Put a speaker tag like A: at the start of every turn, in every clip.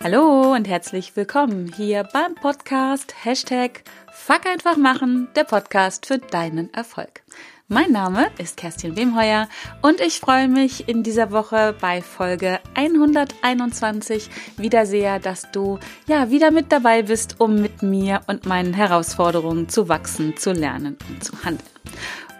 A: Hallo und herzlich willkommen hier beim Podcast Hashtag Fuck einfach machen, der Podcast für deinen Erfolg. Mein Name ist Kerstin Wemheuer und ich freue mich in dieser Woche bei Folge 121 wieder sehr, dass du ja wieder mit dabei bist, um mit mir und meinen Herausforderungen zu wachsen, zu lernen und zu handeln.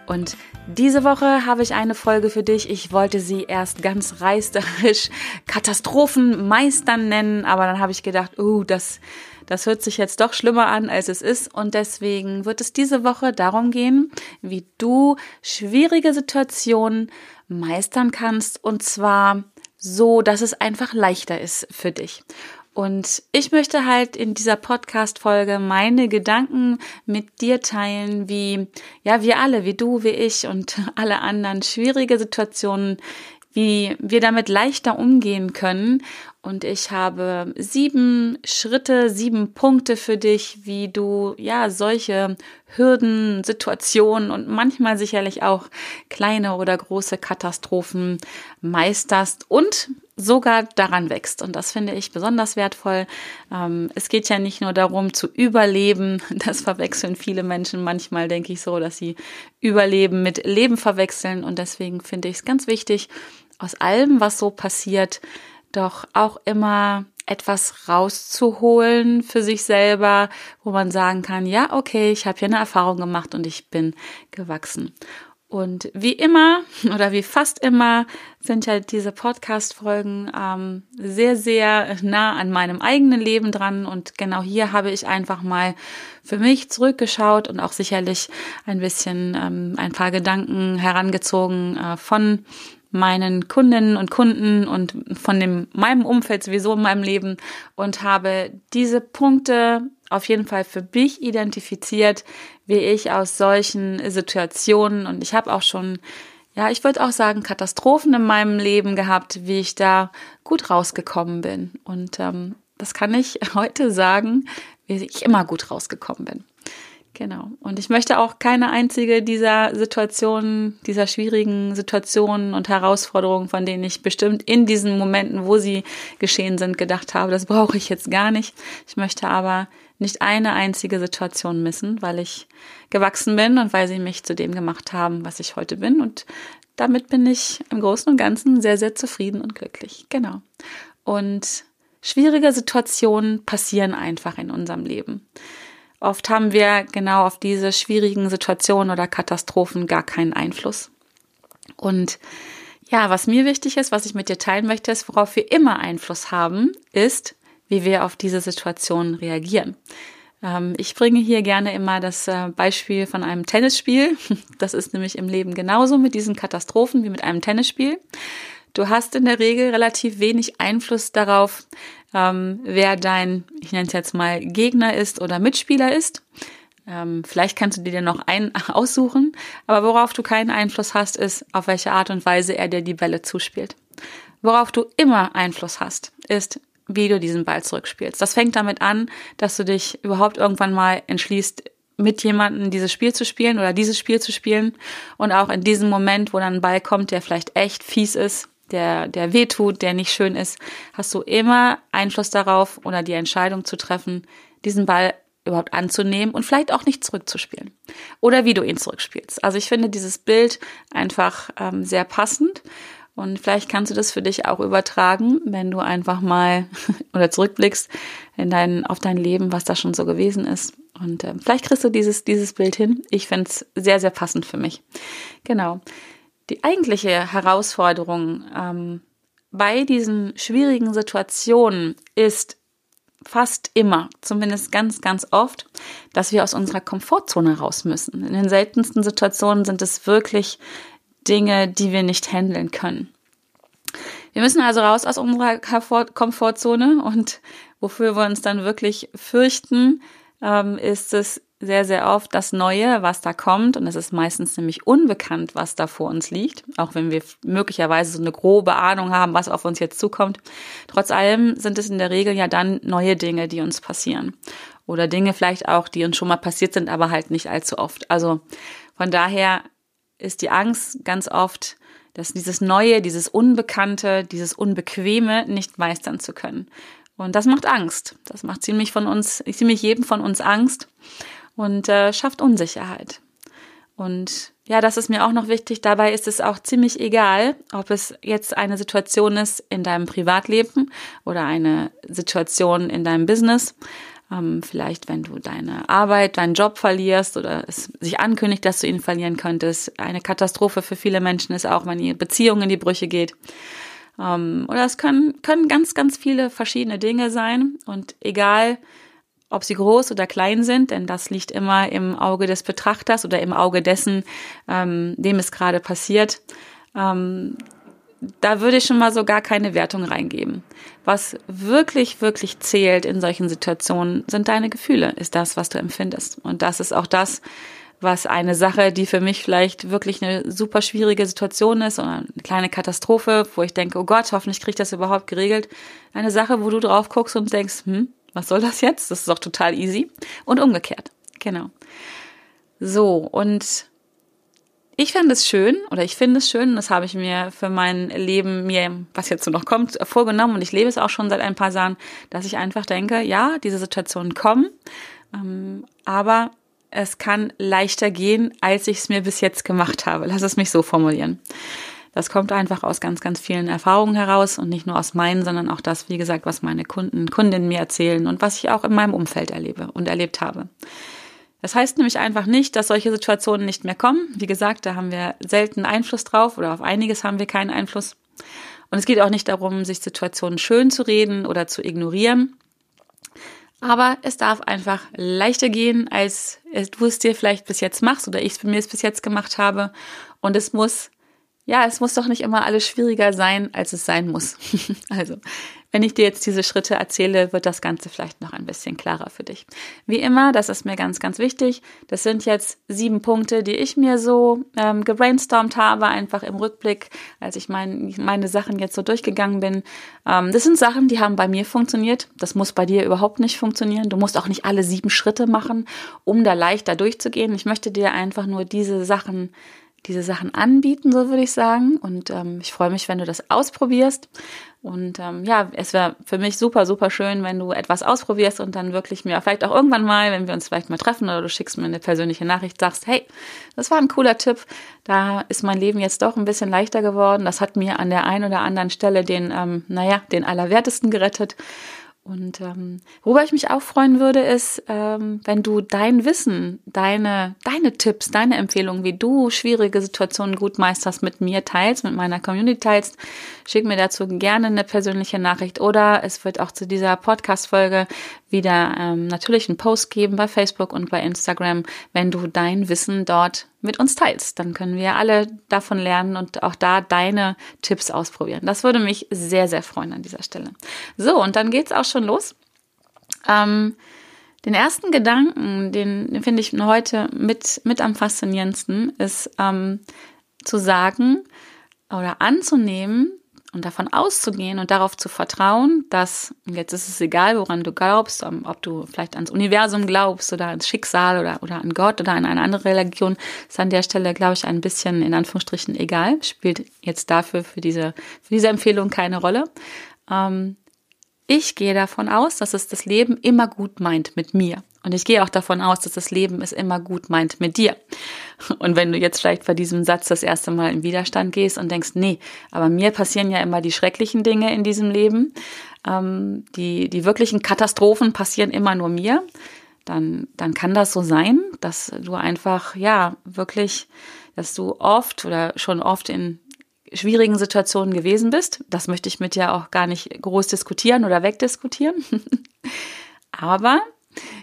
A: Und diese Woche habe ich eine Folge für dich. Ich wollte sie erst ganz reißerisch Katastrophenmeistern nennen, aber dann habe ich gedacht, oh, das, das hört sich jetzt doch schlimmer an, als es ist. Und deswegen wird es diese Woche darum gehen, wie du schwierige Situationen meistern kannst und zwar so, dass es einfach leichter ist für dich. Und ich möchte halt in dieser Podcast-Folge meine Gedanken mit dir teilen, wie, ja, wir alle, wie du, wie ich und alle anderen schwierige Situationen, wie wir damit leichter umgehen können. Und ich habe sieben Schritte, sieben Punkte für dich, wie du, ja, solche Hürden, Situationen und manchmal sicherlich auch kleine oder große Katastrophen meisterst und sogar daran wächst. Und das finde ich besonders wertvoll. Ähm, es geht ja nicht nur darum zu überleben. Das verwechseln viele Menschen manchmal, denke ich so, dass sie Überleben mit Leben verwechseln. Und deswegen finde ich es ganz wichtig, aus allem, was so passiert, doch auch immer etwas rauszuholen für sich selber, wo man sagen kann, ja, okay, ich habe hier eine Erfahrung gemacht und ich bin gewachsen. Und wie immer oder wie fast immer sind ja diese Podcast-Folgen ähm, sehr, sehr nah an meinem eigenen Leben dran. Und genau hier habe ich einfach mal für mich zurückgeschaut und auch sicherlich ein bisschen ähm, ein paar Gedanken herangezogen äh, von meinen Kundinnen und Kunden und von dem, meinem Umfeld sowieso in meinem Leben und habe diese Punkte auf jeden Fall für mich identifiziert, wie ich aus solchen Situationen und ich habe auch schon, ja, ich würde auch sagen, Katastrophen in meinem Leben gehabt, wie ich da gut rausgekommen bin. Und ähm, das kann ich heute sagen, wie ich immer gut rausgekommen bin. Genau. Und ich möchte auch keine einzige dieser Situationen, dieser schwierigen Situationen und Herausforderungen, von denen ich bestimmt in diesen Momenten, wo sie geschehen sind, gedacht habe, das brauche ich jetzt gar nicht. Ich möchte aber nicht eine einzige Situation missen, weil ich gewachsen bin und weil sie mich zu dem gemacht haben, was ich heute bin. Und damit bin ich im Großen und Ganzen sehr, sehr zufrieden und glücklich. Genau. Und schwierige Situationen passieren einfach in unserem Leben. Oft haben wir genau auf diese schwierigen Situationen oder Katastrophen gar keinen Einfluss. Und ja, was mir wichtig ist, was ich mit dir teilen möchte, ist, worauf wir immer Einfluss haben, ist, wie wir auf diese Situation reagieren. Ähm, ich bringe hier gerne immer das äh, Beispiel von einem Tennisspiel. Das ist nämlich im Leben genauso mit diesen Katastrophen wie mit einem Tennisspiel. Du hast in der Regel relativ wenig Einfluss darauf, ähm, wer dein, ich nenne es jetzt mal, Gegner ist oder Mitspieler ist. Ähm, vielleicht kannst du dir noch einen aussuchen, aber worauf du keinen Einfluss hast, ist, auf welche Art und Weise er dir die Bälle zuspielt. Worauf du immer Einfluss hast, ist, wie du diesen Ball zurückspielst. Das fängt damit an, dass du dich überhaupt irgendwann mal entschließt, mit jemandem dieses Spiel zu spielen oder dieses Spiel zu spielen. Und auch in diesem Moment, wo dann ein Ball kommt, der vielleicht echt fies ist, der, der wehtut, der nicht schön ist, hast du immer Einfluss darauf oder die Entscheidung zu treffen, diesen Ball überhaupt anzunehmen und vielleicht auch nicht zurückzuspielen. Oder wie du ihn zurückspielst. Also ich finde dieses Bild einfach ähm, sehr passend. Und vielleicht kannst du das für dich auch übertragen, wenn du einfach mal oder zurückblickst in dein, auf dein Leben, was da schon so gewesen ist. Und äh, vielleicht kriegst du dieses, dieses Bild hin. Ich finde es sehr, sehr passend für mich. Genau. Die eigentliche Herausforderung ähm, bei diesen schwierigen Situationen ist fast immer, zumindest ganz, ganz oft, dass wir aus unserer Komfortzone raus müssen. In den seltensten Situationen sind es wirklich Dinge, die wir nicht handeln können. Wir müssen also raus aus unserer Komfortzone und wofür wir uns dann wirklich fürchten, ähm, ist es sehr, sehr oft das Neue, was da kommt. Und es ist meistens nämlich unbekannt, was da vor uns liegt. Auch wenn wir möglicherweise so eine grobe Ahnung haben, was auf uns jetzt zukommt. Trotz allem sind es in der Regel ja dann neue Dinge, die uns passieren. Oder Dinge vielleicht auch, die uns schon mal passiert sind, aber halt nicht allzu oft. Also von daher ist die Angst ganz oft, dass dieses Neue, dieses Unbekannte, dieses Unbequeme nicht meistern zu können. Und das macht Angst. Das macht ziemlich von uns, ziemlich jedem von uns Angst und äh, schafft Unsicherheit. Und ja, das ist mir auch noch wichtig. Dabei ist es auch ziemlich egal, ob es jetzt eine Situation ist in deinem Privatleben oder eine Situation in deinem Business. Ähm, vielleicht, wenn du deine Arbeit, deinen Job verlierst oder es sich ankündigt, dass du ihn verlieren könntest. Eine Katastrophe für viele Menschen ist auch, wenn die Beziehung in die Brüche geht. Ähm, oder es können, können ganz, ganz viele verschiedene Dinge sein. Und egal, ob sie groß oder klein sind, denn das liegt immer im Auge des Betrachters oder im Auge dessen, ähm, dem es gerade passiert. Ähm, da würde ich schon mal so gar keine Wertung reingeben. Was wirklich, wirklich zählt in solchen Situationen, sind deine Gefühle, ist das, was du empfindest. Und das ist auch das, was eine Sache, die für mich vielleicht wirklich eine super schwierige Situation ist oder eine kleine Katastrophe, wo ich denke, oh Gott, hoffentlich kriege ich das überhaupt geregelt. Eine Sache, wo du drauf guckst und denkst, hm, was soll das jetzt? Das ist doch total easy. Und umgekehrt. Genau. So, und ich fände es schön, oder ich finde es schön, das habe ich mir für mein Leben, mir, was jetzt so noch kommt, vorgenommen und ich lebe es auch schon seit ein paar Jahren, dass ich einfach denke, ja, diese Situationen kommen, ähm, aber es kann leichter gehen, als ich es mir bis jetzt gemacht habe. Lass es mich so formulieren. Das kommt einfach aus ganz, ganz vielen Erfahrungen heraus und nicht nur aus meinen, sondern auch das, wie gesagt, was meine Kunden, Kundinnen mir erzählen und was ich auch in meinem Umfeld erlebe und erlebt habe. Das heißt nämlich einfach nicht, dass solche Situationen nicht mehr kommen. Wie gesagt, da haben wir selten Einfluss drauf oder auf einiges haben wir keinen Einfluss. Und es geht auch nicht darum, sich Situationen schön zu reden oder zu ignorieren. Aber es darf einfach leichter gehen, als du es dir vielleicht bis jetzt machst oder ich es mir es bis jetzt gemacht habe. Und es muss ja, es muss doch nicht immer alles schwieriger sein, als es sein muss. also, wenn ich dir jetzt diese Schritte erzähle, wird das Ganze vielleicht noch ein bisschen klarer für dich. Wie immer, das ist mir ganz, ganz wichtig. Das sind jetzt sieben Punkte, die ich mir so ähm, gebrainstormt habe, einfach im Rückblick, als ich mein, meine Sachen jetzt so durchgegangen bin. Ähm, das sind Sachen, die haben bei mir funktioniert. Das muss bei dir überhaupt nicht funktionieren. Du musst auch nicht alle sieben Schritte machen, um da leichter durchzugehen. Ich möchte dir einfach nur diese Sachen diese Sachen anbieten, so würde ich sagen. Und ähm, ich freue mich, wenn du das ausprobierst. Und ähm, ja, es wäre für mich super, super schön, wenn du etwas ausprobierst und dann wirklich mir vielleicht auch irgendwann mal, wenn wir uns vielleicht mal treffen oder du schickst mir eine persönliche Nachricht, sagst, hey, das war ein cooler Tipp. Da ist mein Leben jetzt doch ein bisschen leichter geworden. Das hat mir an der einen oder anderen Stelle den, ähm, naja, den Allerwertesten gerettet. Und ähm, worüber ich mich auch freuen würde, ist, ähm, wenn du dein Wissen, deine, deine Tipps, deine Empfehlungen, wie du schwierige Situationen gut meisterst, mit mir teilst, mit meiner Community teilst. Schick mir dazu gerne eine persönliche Nachricht oder es wird auch zu dieser Podcast-Folge wieder ähm, natürlich einen Post geben bei Facebook und bei Instagram, wenn du dein Wissen dort mit uns teilst. Dann können wir alle davon lernen und auch da deine Tipps ausprobieren. Das würde mich sehr, sehr freuen an dieser Stelle. So, und dann geht's auch schon los. Ähm, den ersten Gedanken, den, den finde ich heute mit, mit am faszinierendsten, ist ähm, zu sagen oder anzunehmen, und davon auszugehen und darauf zu vertrauen, dass, jetzt ist es egal, woran du glaubst, ob du vielleicht ans Universum glaubst oder ans Schicksal oder, oder an Gott oder an eine andere Religion, ist an der Stelle, glaube ich, ein bisschen in Anführungsstrichen egal, spielt jetzt dafür für diese, für diese Empfehlung keine Rolle. Ähm, ich gehe davon aus, dass es das Leben immer gut meint mit mir. Und ich gehe auch davon aus, dass das Leben es immer gut meint mit dir. Und wenn du jetzt vielleicht bei diesem Satz das erste Mal in Widerstand gehst und denkst, nee, aber mir passieren ja immer die schrecklichen Dinge in diesem Leben, ähm, die, die wirklichen Katastrophen passieren immer nur mir, dann, dann kann das so sein, dass du einfach, ja, wirklich, dass du oft oder schon oft in schwierigen Situationen gewesen bist. Das möchte ich mit dir auch gar nicht groß diskutieren oder wegdiskutieren. aber,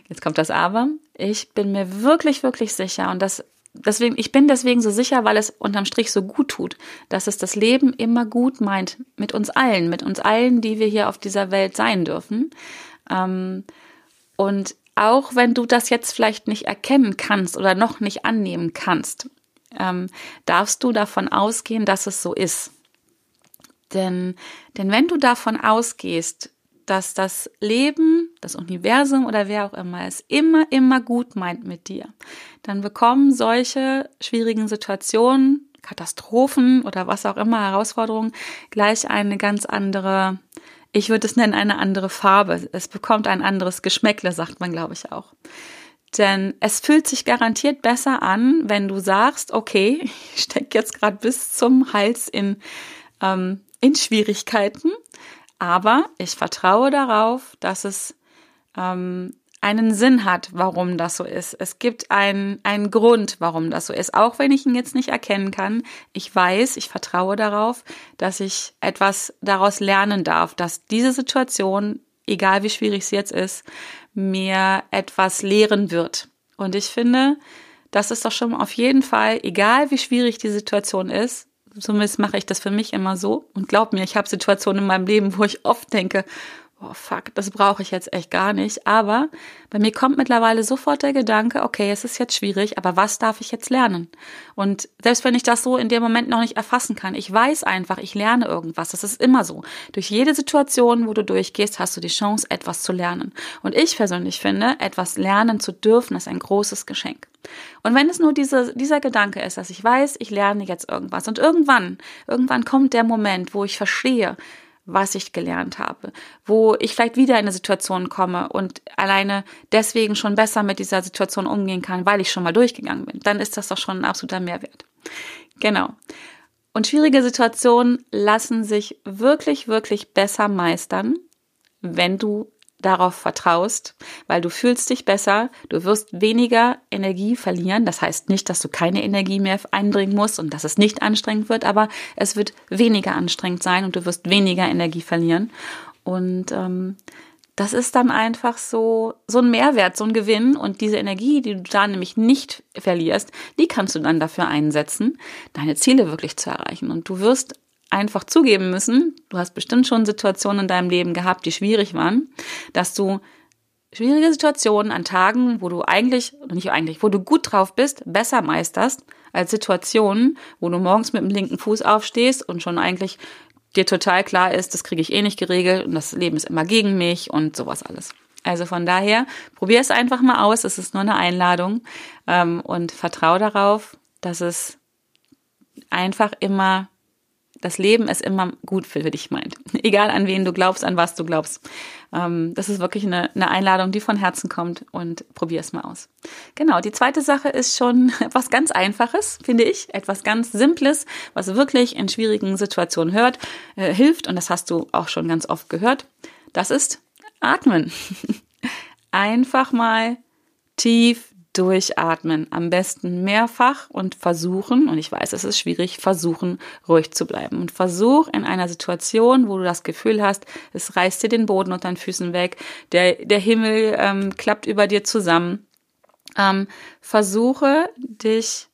A: jetzt kommt das Aber, ich bin mir wirklich, wirklich sicher und das deswegen, ich bin deswegen so sicher, weil es unterm Strich so gut tut, dass es das Leben immer gut meint mit uns allen, mit uns allen, die wir hier auf dieser Welt sein dürfen. Ähm, und auch wenn du das jetzt vielleicht nicht erkennen kannst oder noch nicht annehmen kannst, ähm, darfst du davon ausgehen, dass es so ist. Denn, denn wenn du davon ausgehst, dass das Leben, das Universum oder wer auch immer es immer, immer gut meint mit dir, dann bekommen solche schwierigen Situationen, Katastrophen oder was auch immer, Herausforderungen gleich eine ganz andere ich würde es nennen, eine andere Farbe. Es bekommt ein anderes Geschmäckle, sagt man, glaube ich, auch. Denn es fühlt sich garantiert besser an, wenn du sagst, okay, ich stecke jetzt gerade bis zum Hals in, ähm, in Schwierigkeiten, aber ich vertraue darauf, dass es ähm, einen Sinn hat, warum das so ist. Es gibt einen, einen Grund, warum das so ist. Auch wenn ich ihn jetzt nicht erkennen kann. Ich weiß, ich vertraue darauf, dass ich etwas daraus lernen darf, dass diese Situation, egal wie schwierig sie jetzt ist, mir etwas lehren wird. Und ich finde, das ist doch schon auf jeden Fall, egal wie schwierig die Situation ist, zumindest mache ich das für mich immer so. Und glaub mir, ich habe Situationen in meinem Leben, wo ich oft denke, oh fuck, das brauche ich jetzt echt gar nicht. Aber bei mir kommt mittlerweile sofort der Gedanke, okay, es ist jetzt schwierig, aber was darf ich jetzt lernen? Und selbst wenn ich das so in dem Moment noch nicht erfassen kann, ich weiß einfach, ich lerne irgendwas. Das ist immer so. Durch jede Situation, wo du durchgehst, hast du die Chance, etwas zu lernen. Und ich persönlich finde, etwas lernen zu dürfen, ist ein großes Geschenk. Und wenn es nur diese, dieser Gedanke ist, dass ich weiß, ich lerne jetzt irgendwas und irgendwann, irgendwann kommt der Moment, wo ich verstehe, was ich gelernt habe, wo ich vielleicht wieder in eine Situation komme und alleine deswegen schon besser mit dieser Situation umgehen kann, weil ich schon mal durchgegangen bin, dann ist das doch schon ein absoluter Mehrwert. Genau. Und schwierige Situationen lassen sich wirklich, wirklich besser meistern, wenn du darauf vertraust, weil du fühlst dich besser, du wirst weniger Energie verlieren. Das heißt nicht, dass du keine Energie mehr einbringen musst und dass es nicht anstrengend wird, aber es wird weniger anstrengend sein und du wirst weniger Energie verlieren. Und ähm, das ist dann einfach so, so ein Mehrwert, so ein Gewinn. Und diese Energie, die du da nämlich nicht verlierst, die kannst du dann dafür einsetzen, deine Ziele wirklich zu erreichen. Und du wirst einfach zugeben müssen, du hast bestimmt schon Situationen in deinem Leben gehabt, die schwierig waren, dass du schwierige Situationen an Tagen, wo du eigentlich, nicht eigentlich, wo du gut drauf bist, besser meisterst, als Situationen, wo du morgens mit dem linken Fuß aufstehst und schon eigentlich dir total klar ist, das kriege ich eh nicht geregelt und das Leben ist immer gegen mich und sowas alles. Also von daher, probier es einfach mal aus, es ist nur eine Einladung ähm, und vertraue darauf, dass es einfach immer das Leben ist immer gut für dich meint. Egal an wen du glaubst, an was du glaubst. Ähm, das ist wirklich eine, eine Einladung, die von Herzen kommt und probier es mal aus. Genau, die zweite Sache ist schon etwas ganz Einfaches, finde ich. Etwas ganz Simples, was wirklich in schwierigen Situationen hört, äh, hilft. Und das hast du auch schon ganz oft gehört. Das ist Atmen. Einfach mal tief durchatmen. Am besten mehrfach und versuchen, und ich weiß, es ist schwierig, versuchen, ruhig zu bleiben. Und versuch in einer Situation, wo du das Gefühl hast, es reißt dir den Boden unter den Füßen weg, der, der Himmel ähm, klappt über dir zusammen. Ähm, versuche dich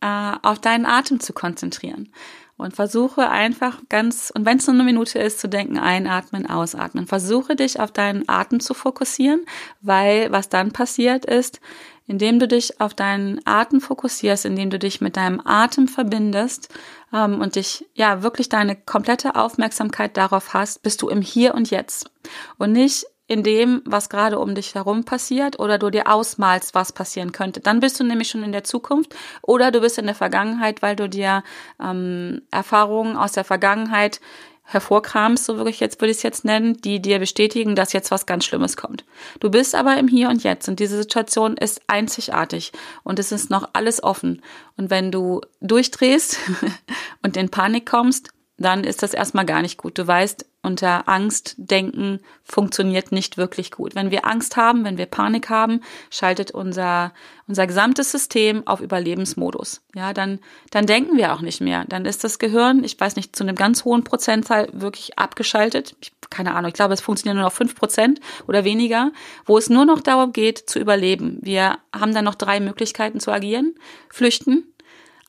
A: äh, auf deinen Atem zu konzentrieren und versuche einfach ganz, und wenn es nur eine Minute ist, zu denken, einatmen, ausatmen. Versuche dich auf deinen Atem zu fokussieren, weil was dann passiert ist, indem du dich auf deinen Atem fokussierst, indem du dich mit deinem Atem verbindest ähm, und dich ja wirklich deine komplette Aufmerksamkeit darauf hast, bist du im Hier und Jetzt und nicht in dem, was gerade um dich herum passiert oder du dir ausmalst, was passieren könnte. Dann bist du nämlich schon in der Zukunft oder du bist in der Vergangenheit, weil du dir ähm, Erfahrungen aus der Vergangenheit hervorkramst, so wirklich jetzt würde ich es jetzt nennen, die dir bestätigen, dass jetzt was ganz Schlimmes kommt. Du bist aber im Hier und Jetzt und diese Situation ist einzigartig und es ist noch alles offen. Und wenn du durchdrehst und in Panik kommst, dann ist das erstmal gar nicht gut. Du weißt, unter Angst denken funktioniert nicht wirklich gut. Wenn wir Angst haben, wenn wir Panik haben, schaltet unser, unser gesamtes System auf Überlebensmodus. Ja, dann, dann denken wir auch nicht mehr. Dann ist das Gehirn, ich weiß nicht, zu einem ganz hohen Prozentzahl wirklich abgeschaltet. Ich, keine Ahnung, ich glaube, es funktioniert nur noch fünf Prozent oder weniger, wo es nur noch darum geht, zu überleben. Wir haben dann noch drei Möglichkeiten zu agieren. Flüchten,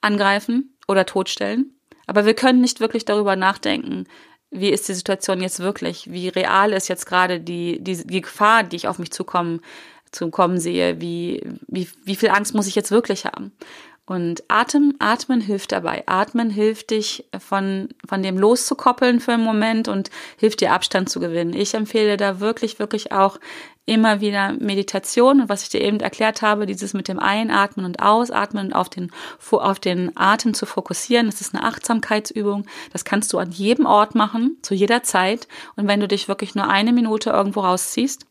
A: angreifen oder totstellen. Aber wir können nicht wirklich darüber nachdenken, wie ist die Situation jetzt wirklich? Wie real ist jetzt gerade die, die, die Gefahr, die ich auf mich zukommen, zukommen sehe? Wie, wie, wie viel Angst muss ich jetzt wirklich haben? Und Atem, Atmen hilft dabei. Atmen hilft dich von, von dem loszukoppeln für einen Moment und hilft dir Abstand zu gewinnen. Ich empfehle da wirklich, wirklich auch immer wieder Meditation und was ich dir eben erklärt habe, dieses mit dem Einatmen und Ausatmen und auf den, auf den Atem zu fokussieren. Das ist eine Achtsamkeitsübung. Das kannst du an jedem Ort machen, zu jeder Zeit. Und wenn du dich wirklich nur eine Minute irgendwo rausziehst,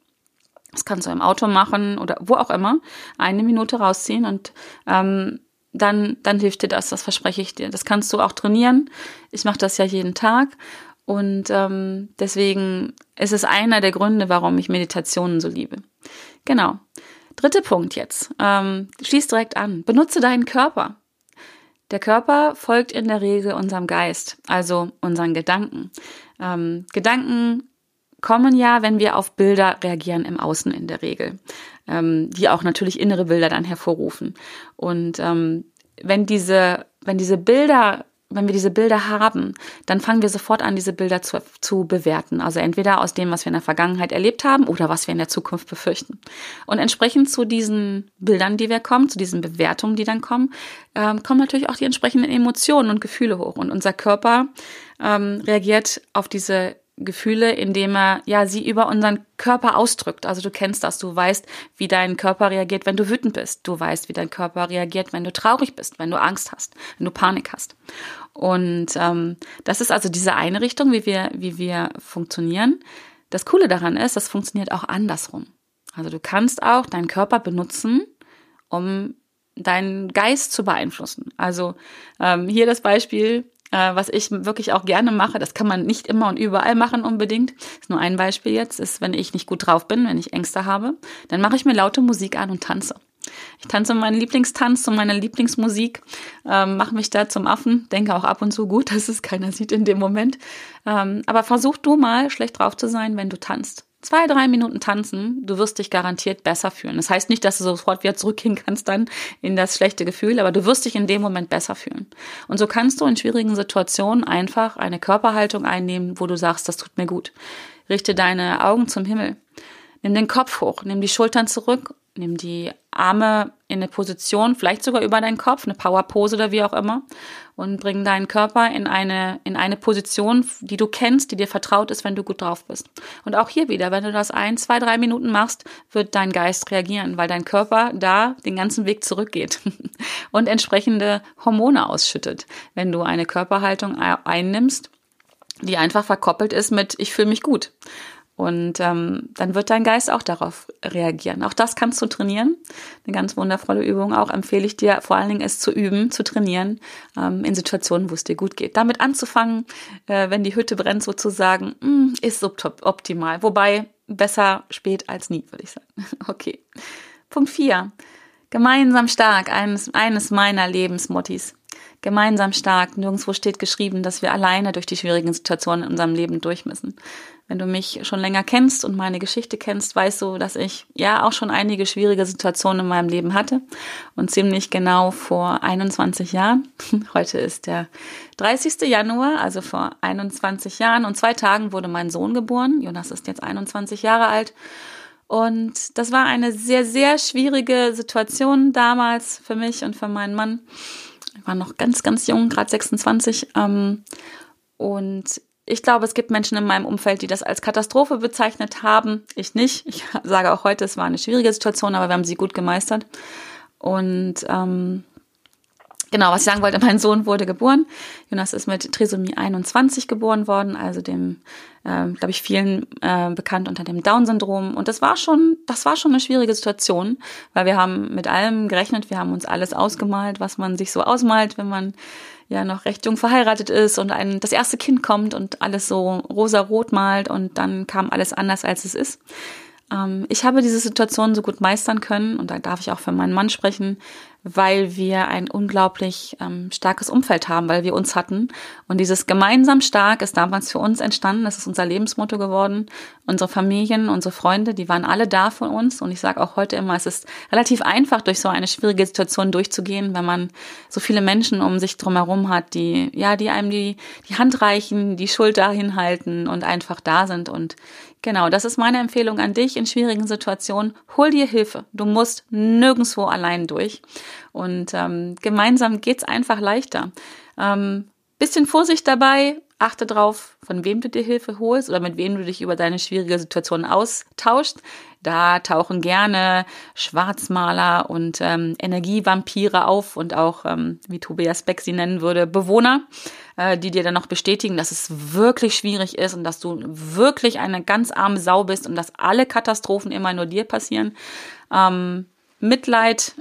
A: das kannst du im Auto machen oder wo auch immer, eine Minute rausziehen und ähm, dann, dann hilft dir das, das verspreche ich dir. Das kannst du auch trainieren. Ich mache das ja jeden Tag. Und ähm, deswegen ist es einer der Gründe, warum ich Meditationen so liebe. Genau. Dritter Punkt jetzt. Ähm, schließ direkt an. Benutze deinen Körper. Der Körper folgt in der Regel unserem Geist, also unseren Gedanken. Ähm, Gedanken kommen ja, wenn wir auf Bilder reagieren im Außen in der Regel, ähm, die auch natürlich innere Bilder dann hervorrufen. Und ähm, wenn diese, wenn diese Bilder wenn wir diese Bilder haben, dann fangen wir sofort an, diese Bilder zu, zu bewerten. Also entweder aus dem, was wir in der Vergangenheit erlebt haben oder was wir in der Zukunft befürchten. Und entsprechend zu diesen Bildern, die wir kommen, zu diesen Bewertungen, die dann kommen, ähm, kommen natürlich auch die entsprechenden Emotionen und Gefühle hoch. Und unser Körper ähm, reagiert auf diese Gefühle, indem er ja sie über unseren Körper ausdrückt. Also du kennst das, du weißt, wie dein Körper reagiert, wenn du wütend bist. Du weißt, wie dein Körper reagiert, wenn du traurig bist, wenn du Angst hast, wenn du Panik hast. Und ähm, das ist also diese eine Richtung, wie wir, wie wir funktionieren. Das Coole daran ist, das funktioniert auch andersrum. Also du kannst auch deinen Körper benutzen, um deinen Geist zu beeinflussen. Also ähm, hier das Beispiel, äh, was ich wirklich auch gerne mache, das kann man nicht immer und überall machen unbedingt. Ist nur ein Beispiel jetzt, ist, wenn ich nicht gut drauf bin, wenn ich Ängste habe, dann mache ich mir laute Musik an und tanze. Ich tanze meinen Lieblingstanz zu meiner Lieblingsmusik, ähm, mache mich da zum Affen, denke auch ab und zu gut, dass es keiner sieht in dem Moment. Ähm, aber versuch du mal schlecht drauf zu sein, wenn du tanzt zwei, drei Minuten tanzen, du wirst dich garantiert besser fühlen. Das heißt nicht, dass du sofort wieder zurückgehen kannst dann in das schlechte Gefühl, aber du wirst dich in dem Moment besser fühlen. Und so kannst du in schwierigen Situationen einfach eine Körperhaltung einnehmen, wo du sagst, das tut mir gut. Richte deine Augen zum Himmel. Nimm den Kopf hoch, nimm die Schultern zurück Nimm die Arme in eine Position, vielleicht sogar über deinen Kopf, eine Powerpose oder wie auch immer, und bring deinen Körper in eine, in eine Position, die du kennst, die dir vertraut ist, wenn du gut drauf bist. Und auch hier wieder, wenn du das ein, zwei, drei Minuten machst, wird dein Geist reagieren, weil dein Körper da den ganzen Weg zurückgeht und entsprechende Hormone ausschüttet, wenn du eine Körperhaltung einnimmst, die einfach verkoppelt ist mit ich fühle mich gut. Und ähm, dann wird dein Geist auch darauf reagieren. Auch das kannst du trainieren. Eine ganz wundervolle Übung auch empfehle ich dir, vor allen Dingen es zu üben, zu trainieren, ähm, in Situationen, wo es dir gut geht. Damit anzufangen, äh, wenn die Hütte brennt sozusagen, mh, hm, ist suboptimal. Wobei besser spät als nie, würde ich sagen. Okay. Punkt 4. Gemeinsam stark, eines, eines meiner Lebensmottis gemeinsam stark. Nirgendwo steht geschrieben, dass wir alleine durch die schwierigen Situationen in unserem Leben durch müssen. Wenn du mich schon länger kennst und meine Geschichte kennst, weißt du, dass ich ja auch schon einige schwierige Situationen in meinem Leben hatte und ziemlich genau vor 21 Jahren. Heute ist der 30. Januar, also vor 21 Jahren und zwei Tagen wurde mein Sohn geboren. Jonas ist jetzt 21 Jahre alt. Und das war eine sehr, sehr schwierige Situation damals für mich und für meinen Mann. Ich war noch ganz, ganz jung, gerade 26. Ähm, und ich glaube, es gibt Menschen in meinem Umfeld, die das als Katastrophe bezeichnet haben. Ich nicht. Ich sage auch heute, es war eine schwierige Situation, aber wir haben sie gut gemeistert. Und ähm, genau, was ich sagen wollte, mein Sohn wurde geboren. Jonas ist mit Trisomie 21 geboren worden, also dem, äh, glaube ich, vielen äh, bekannt unter dem Down-Syndrom. Und das war schon, das war schon eine schwierige Situation, weil wir haben mit allem gerechnet, wir haben uns alles ausgemalt, was man sich so ausmalt, wenn man ja noch recht jung verheiratet ist und ein, das erste Kind kommt und alles so rosa-rot malt und dann kam alles anders, als es ist. Ähm, ich habe diese Situation so gut meistern können und da darf ich auch für meinen Mann sprechen, weil wir ein unglaublich ähm, starkes Umfeld haben, weil wir uns hatten. Und dieses gemeinsam stark ist damals für uns entstanden. Das ist unser Lebensmotto geworden. Unsere Familien, unsere Freunde, die waren alle da für uns. Und ich sage auch heute immer, es ist relativ einfach, durch so eine schwierige Situation durchzugehen, wenn man so viele Menschen um sich drumherum hat, die, ja, die einem die, die Hand reichen, die Schulter hinhalten und einfach da sind. Und Genau, das ist meine Empfehlung an dich in schwierigen Situationen. Hol dir Hilfe. Du musst nirgendwo allein durch. Und ähm, gemeinsam geht's einfach leichter. Ähm, bisschen Vorsicht dabei, achte drauf, von wem du dir Hilfe holst oder mit wem du dich über deine schwierige Situation austauschst. Da tauchen gerne Schwarzmaler und ähm, Energievampire auf und auch, ähm, wie Tobias Beck sie nennen würde, Bewohner, äh, die dir dann noch bestätigen, dass es wirklich schwierig ist und dass du wirklich eine ganz arme Sau bist und dass alle Katastrophen immer nur dir passieren. Ähm, Mitleid,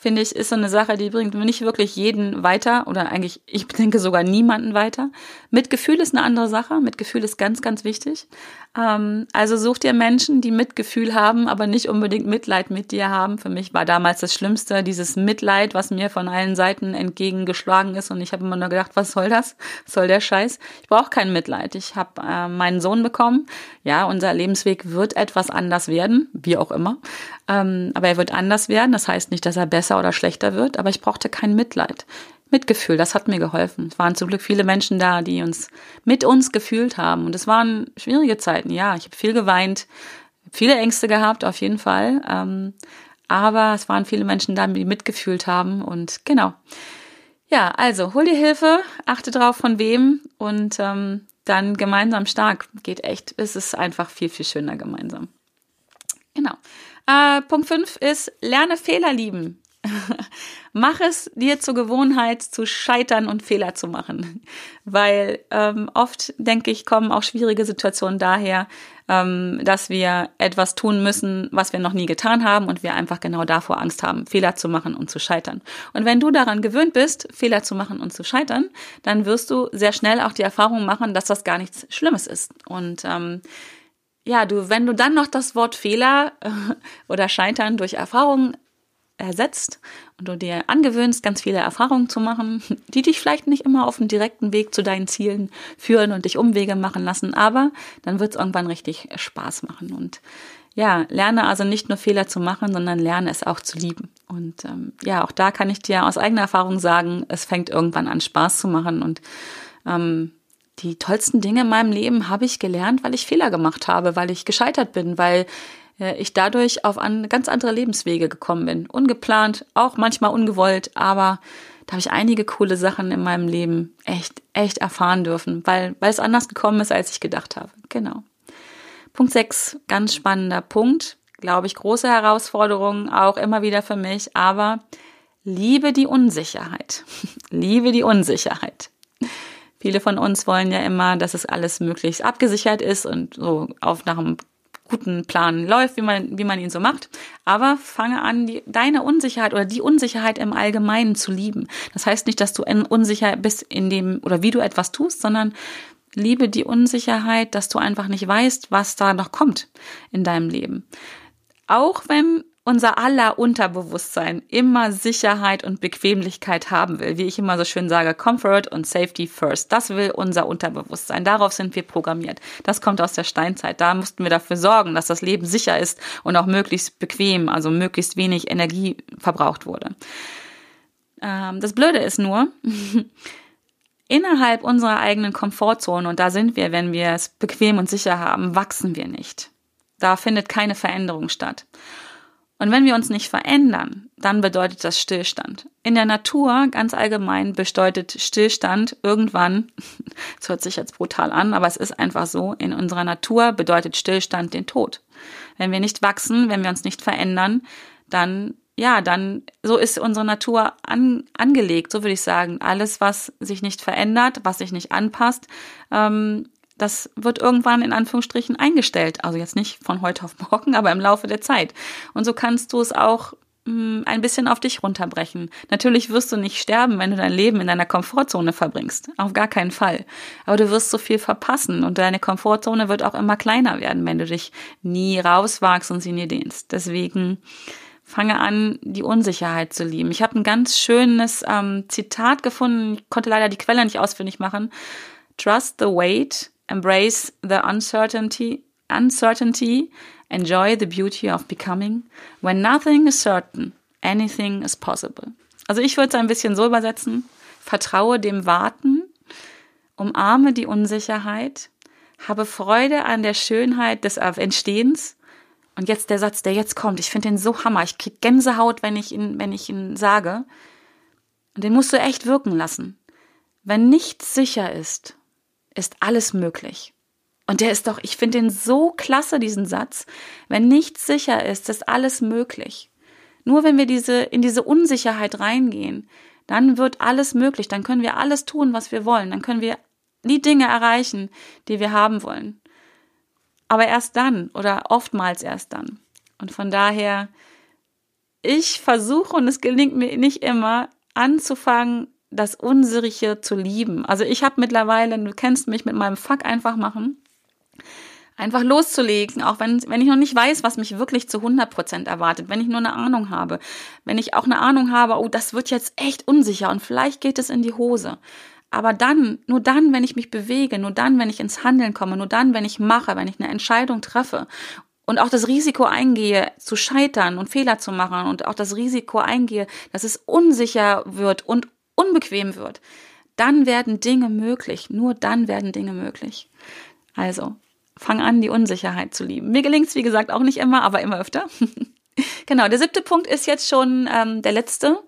A: finde ich, ist so eine Sache, die bringt nicht wirklich jeden weiter oder eigentlich, ich denke sogar niemanden weiter. Mitgefühl ist eine andere Sache. Mitgefühl ist ganz, ganz wichtig. Ähm, also such dir Menschen, die Mitgefühl haben, aber nicht unbedingt Mitleid mit dir haben. Für mich war damals das Schlimmste dieses Mitleid, was mir von allen Seiten entgegengeschlagen ist. Und ich habe immer nur gedacht, was soll das? Was soll der Scheiß? Ich brauche kein Mitleid. Ich habe äh, meinen Sohn bekommen. Ja, unser Lebensweg wird etwas anders werden, wie auch immer. Ähm, aber er wird anders werden. Das heißt nicht, dass er besser oder schlechter wird, aber ich brauchte kein Mitleid. Mitgefühl, das hat mir geholfen. Es waren zum Glück viele Menschen da, die uns mit uns gefühlt haben. Und es waren schwierige Zeiten, ja. Ich habe viel geweint, viele Ängste gehabt, auf jeden Fall. Ähm, aber es waren viele Menschen da, die mitgefühlt haben. Und genau. Ja, also hol dir Hilfe, achte drauf von wem und ähm, dann gemeinsam stark. Geht echt. Es ist einfach viel, viel schöner gemeinsam. Genau. Äh, Punkt 5 ist, lerne Fehler lieben. Mach es dir zur Gewohnheit, zu scheitern und Fehler zu machen. Weil ähm, oft, denke ich, kommen auch schwierige Situationen daher, ähm, dass wir etwas tun müssen, was wir noch nie getan haben und wir einfach genau davor Angst haben, Fehler zu machen und zu scheitern. Und wenn du daran gewöhnt bist, Fehler zu machen und zu scheitern, dann wirst du sehr schnell auch die Erfahrung machen, dass das gar nichts Schlimmes ist. Und ähm, ja, du, wenn du dann noch das Wort Fehler äh, oder Scheitern durch Erfahrung ersetzt und du dir angewöhnst, ganz viele Erfahrungen zu machen, die dich vielleicht nicht immer auf dem direkten Weg zu deinen Zielen führen und dich Umwege machen lassen, aber dann wird es irgendwann richtig Spaß machen. Und ja, lerne also nicht nur Fehler zu machen, sondern lerne es auch zu lieben. Und ähm, ja, auch da kann ich dir aus eigener Erfahrung sagen, es fängt irgendwann an Spaß zu machen und ähm, die tollsten Dinge in meinem Leben habe ich gelernt, weil ich Fehler gemacht habe, weil ich gescheitert bin, weil ich dadurch auf an ganz andere Lebenswege gekommen bin. Ungeplant, auch manchmal ungewollt, aber da habe ich einige coole Sachen in meinem Leben echt, echt erfahren dürfen, weil, weil es anders gekommen ist, als ich gedacht habe. Genau. Punkt 6, ganz spannender Punkt. Glaube ich, große Herausforderung, auch immer wieder für mich, aber liebe die Unsicherheit. liebe die Unsicherheit. Viele von uns wollen ja immer, dass es alles möglichst abgesichert ist und so auf nach einem guten Plan läuft, wie man, wie man ihn so macht. Aber fange an, die, deine Unsicherheit oder die Unsicherheit im Allgemeinen zu lieben. Das heißt nicht, dass du unsicher bist in dem oder wie du etwas tust, sondern liebe die Unsicherheit, dass du einfach nicht weißt, was da noch kommt in deinem Leben. Auch wenn unser aller Unterbewusstsein immer Sicherheit und Bequemlichkeit haben will. Wie ich immer so schön sage, Comfort und Safety first. Das will unser Unterbewusstsein. Darauf sind wir programmiert. Das kommt aus der Steinzeit. Da mussten wir dafür sorgen, dass das Leben sicher ist und auch möglichst bequem, also möglichst wenig Energie verbraucht wurde. Ähm, das Blöde ist nur, innerhalb unserer eigenen Komfortzone, und da sind wir, wenn wir es bequem und sicher haben, wachsen wir nicht. Da findet keine Veränderung statt. Und wenn wir uns nicht verändern, dann bedeutet das Stillstand. In der Natur ganz allgemein bedeutet Stillstand irgendwann, es hört sich jetzt brutal an, aber es ist einfach so, in unserer Natur bedeutet Stillstand den Tod. Wenn wir nicht wachsen, wenn wir uns nicht verändern, dann ja, dann so ist unsere Natur an, angelegt, so würde ich sagen. Alles, was sich nicht verändert, was sich nicht anpasst, ähm, das wird irgendwann in Anführungsstrichen eingestellt. Also jetzt nicht von heute auf morgen, aber im Laufe der Zeit. Und so kannst du es auch hm, ein bisschen auf dich runterbrechen. Natürlich wirst du nicht sterben, wenn du dein Leben in deiner Komfortzone verbringst. Auf gar keinen Fall. Aber du wirst so viel verpassen und deine Komfortzone wird auch immer kleiner werden, wenn du dich nie rauswagst und sie nie dehnst. Deswegen fange an, die Unsicherheit zu lieben. Ich habe ein ganz schönes ähm, Zitat gefunden, ich konnte leider die Quelle nicht ausfindig machen. Trust the wait embrace the uncertainty, uncertainty, enjoy the beauty of becoming. When nothing is certain, anything is possible. Also ich würde es ein bisschen so übersetzen. Vertraue dem Warten, umarme die Unsicherheit, habe Freude an der Schönheit des Entstehens Und jetzt der Satz, der jetzt kommt, ich finde den so hammer. Ich krieg Gänsehaut, wenn ich ihn, wenn ich ihn sage. Und den musst du echt wirken lassen. Wenn nichts sicher ist, ist alles möglich. Und der ist doch, ich finde den so klasse, diesen Satz. Wenn nichts sicher ist, ist alles möglich. Nur wenn wir diese, in diese Unsicherheit reingehen, dann wird alles möglich. Dann können wir alles tun, was wir wollen. Dann können wir die Dinge erreichen, die wir haben wollen. Aber erst dann oder oftmals erst dann. Und von daher, ich versuche, und es gelingt mir nicht immer, anzufangen, das Unsichere zu lieben. Also ich habe mittlerweile, du kennst mich mit meinem Fuck einfach machen, einfach loszulegen, auch wenn, wenn ich noch nicht weiß, was mich wirklich zu 100 Prozent erwartet, wenn ich nur eine Ahnung habe, wenn ich auch eine Ahnung habe, oh, das wird jetzt echt unsicher und vielleicht geht es in die Hose. Aber dann, nur dann, wenn ich mich bewege, nur dann, wenn ich ins Handeln komme, nur dann, wenn ich mache, wenn ich eine Entscheidung treffe und auch das Risiko eingehe, zu scheitern und Fehler zu machen und auch das Risiko eingehe, dass es unsicher wird und unbequem wird, dann werden Dinge möglich. Nur dann werden Dinge möglich. Also, fang an, die Unsicherheit zu lieben. Mir gelingt es, wie gesagt, auch nicht immer, aber immer öfter. genau, der siebte Punkt ist jetzt schon ähm, der letzte.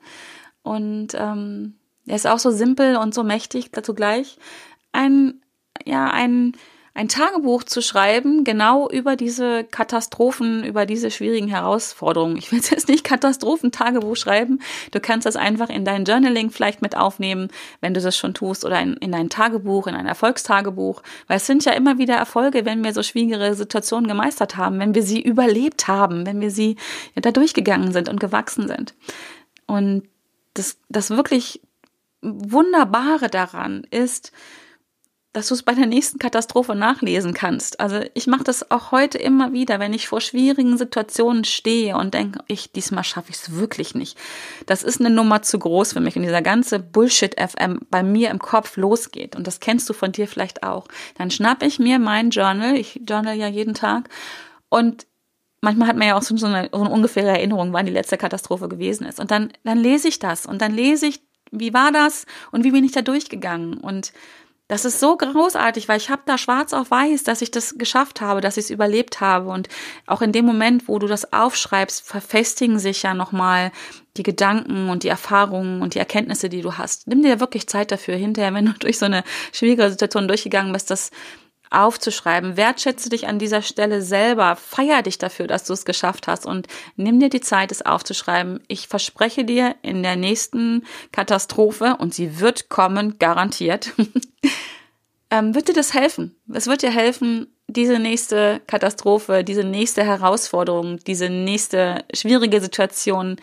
A: Und ähm, er ist auch so simpel und so mächtig dazu gleich. Ein, ja, ein ein Tagebuch zu schreiben, genau über diese Katastrophen, über diese schwierigen Herausforderungen. Ich will jetzt nicht Katastrophentagebuch schreiben. Du kannst das einfach in dein Journaling vielleicht mit aufnehmen, wenn du das schon tust, oder in, in dein Tagebuch, in ein Erfolgstagebuch. Weil es sind ja immer wieder Erfolge, wenn wir so schwierige Situationen gemeistert haben, wenn wir sie überlebt haben, wenn wir sie ja, da durchgegangen sind und gewachsen sind. Und das, das wirklich Wunderbare daran ist, dass du es bei der nächsten Katastrophe nachlesen kannst. Also ich mache das auch heute immer wieder, wenn ich vor schwierigen Situationen stehe und denke, ich diesmal schaffe ich es wirklich nicht. Das ist eine Nummer zu groß für mich und dieser ganze Bullshit FM bei mir im Kopf losgeht und das kennst du von dir vielleicht auch. Dann schnapp ich mir mein Journal, ich journal ja jeden Tag und manchmal hat man ja auch so eine, so eine ungefähre Erinnerung, wann die letzte Katastrophe gewesen ist und dann dann lese ich das und dann lese ich, wie war das und wie bin ich da durchgegangen und das ist so großartig, weil ich habe da schwarz auf weiß, dass ich das geschafft habe, dass ich es überlebt habe. Und auch in dem Moment, wo du das aufschreibst, verfestigen sich ja nochmal die Gedanken und die Erfahrungen und die Erkenntnisse, die du hast. Nimm dir wirklich Zeit dafür hinterher, wenn du durch so eine schwierige Situation durchgegangen bist, das aufzuschreiben. Wertschätze dich an dieser Stelle selber. Feier dich dafür, dass du es geschafft hast und nimm dir die Zeit, es aufzuschreiben. Ich verspreche dir in der nächsten Katastrophe, und sie wird kommen, garantiert, ähm, wird dir das helfen. Es wird dir helfen, diese nächste Katastrophe, diese nächste Herausforderung, diese nächste schwierige Situation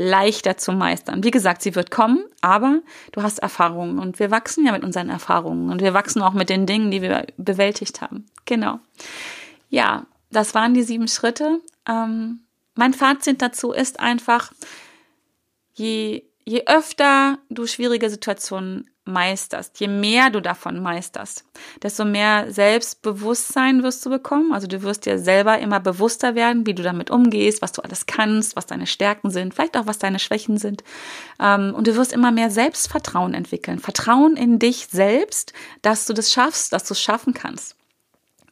A: leichter zu meistern. Wie gesagt, sie wird kommen, aber du hast Erfahrungen und wir wachsen ja mit unseren Erfahrungen und wir wachsen auch mit den Dingen, die wir bewältigt haben. Genau. Ja, das waren die sieben Schritte. Ähm, mein Fazit dazu ist einfach, je, je öfter du schwierige Situationen meisterst, je mehr du davon meisterst, desto mehr Selbstbewusstsein wirst du bekommen. Also du wirst dir selber immer bewusster werden, wie du damit umgehst, was du alles kannst, was deine Stärken sind, vielleicht auch was deine Schwächen sind. Ähm, und du wirst immer mehr Selbstvertrauen entwickeln. Vertrauen in dich selbst, dass du das schaffst, dass du es schaffen kannst.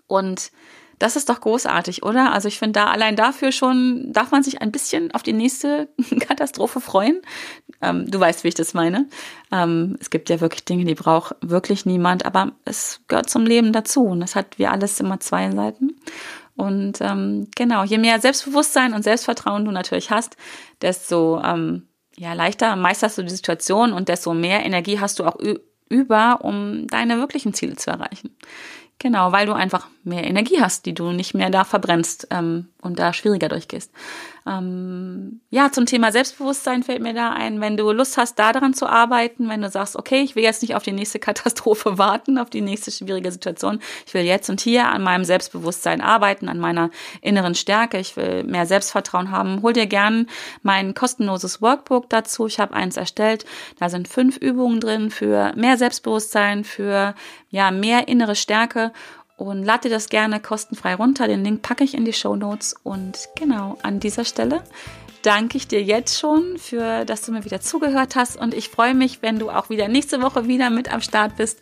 A: Und das ist doch großartig, oder? Also ich finde da allein dafür schon darf man sich ein bisschen auf die nächste Katastrophe freuen. Ähm, du weißt, wie ich das meine. Ähm, es gibt ja wirklich Dinge, die braucht wirklich niemand, aber es gehört zum Leben dazu und es hat wie alles immer zwei Seiten. Und ähm, genau, je mehr Selbstbewusstsein und Selbstvertrauen du natürlich hast, desto ähm, ja, leichter meisterst du die Situation und desto mehr Energie hast du auch über, um deine wirklichen Ziele zu erreichen. Genau, weil du einfach mehr Energie hast, die du nicht mehr da verbrennst ähm, und da schwieriger durchgehst. Ähm, ja, zum Thema Selbstbewusstsein fällt mir da ein, wenn du Lust hast, daran zu arbeiten, wenn du sagst, okay, ich will jetzt nicht auf die nächste Katastrophe warten, auf die nächste schwierige Situation. Ich will jetzt und hier an meinem Selbstbewusstsein arbeiten, an meiner inneren Stärke. Ich will mehr Selbstvertrauen haben. Hol dir gern mein kostenloses Workbook dazu. Ich habe eins erstellt. Da sind fünf Übungen drin für mehr Selbstbewusstsein, für ja mehr innere Stärke und lad dir das gerne kostenfrei runter. Den Link packe ich in die Show Notes. Und genau an dieser Stelle danke ich dir jetzt schon für, dass du mir wieder zugehört hast. Und ich freue mich, wenn du auch wieder nächste Woche wieder mit am Start bist,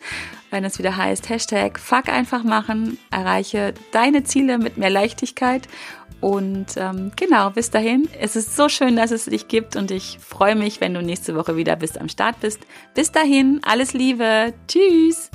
A: wenn es wieder heißt Hashtag Fuck einfach machen, erreiche deine Ziele mit mehr Leichtigkeit. Und ähm, genau, bis dahin, es ist so schön, dass es dich gibt und ich freue mich, wenn du nächste Woche wieder bist am Start bist. Bis dahin, alles Liebe, tschüss.